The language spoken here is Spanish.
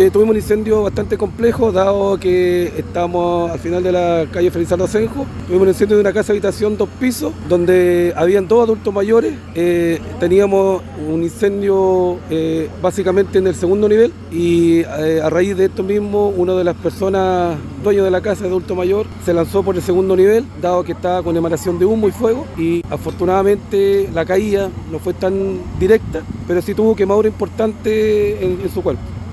Eh, tuvimos un incendio bastante complejo, dado que estamos al final de la calle Felizardo Asenjo. Tuvimos un incendio de una casa habitación, dos pisos, donde habían dos adultos mayores. Eh, teníamos un incendio eh, básicamente en el segundo nivel y eh, a raíz de esto mismo, una de las personas dueño de la casa de adulto mayor se lanzó por el segundo nivel, dado que estaba con emanación de humo y fuego y afortunadamente la caída no fue tan directa, pero sí tuvo quemadura importante en su cuerpo.